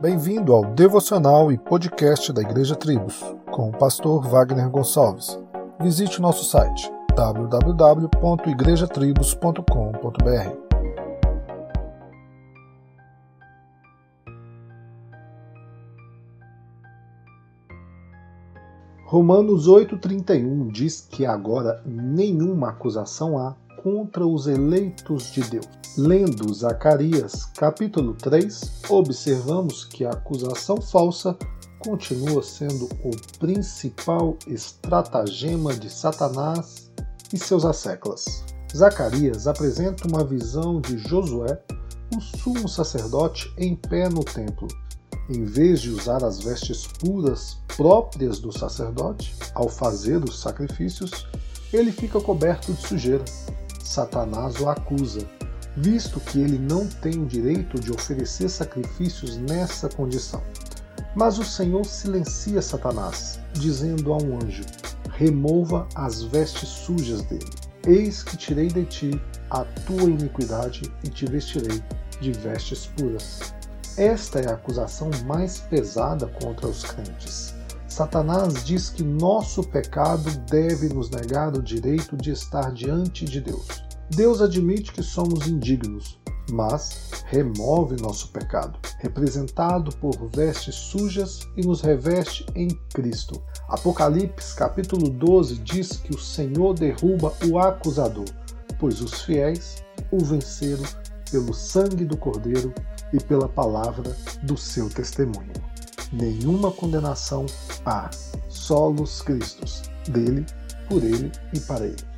Bem-vindo ao devocional e podcast da Igreja Tribos, com o pastor Wagner Gonçalves. Visite o nosso site www.igrejatribos.com.br. Romanos 8,31 diz que agora nenhuma acusação há contra os eleitos de Deus. Lendo Zacarias capítulo 3, observamos que a acusação falsa continua sendo o principal estratagema de Satanás e seus asseclas. Zacarias apresenta uma visão de Josué, o sumo sacerdote, em pé no templo. Em vez de usar as vestes puras próprias do sacerdote ao fazer os sacrifícios, ele fica coberto de sujeira. Satanás o acusa, visto que ele não tem o direito de oferecer sacrifícios nessa condição. Mas o Senhor silencia Satanás, dizendo a um anjo: Remova as vestes sujas dele. Eis que tirei de ti a tua iniquidade e te vestirei de vestes puras. Esta é a acusação mais pesada contra os crentes. Satanás diz que nosso pecado deve nos negar o direito de estar diante de Deus. Deus admite que somos indignos, mas remove nosso pecado, representado por vestes sujas e nos reveste em Cristo. Apocalipse capítulo 12 diz que o Senhor derruba o acusador, pois os fiéis o venceram pelo sangue do Cordeiro e pela palavra do seu testemunho nenhuma condenação há, solos Cristos, dele, por ele e para ele.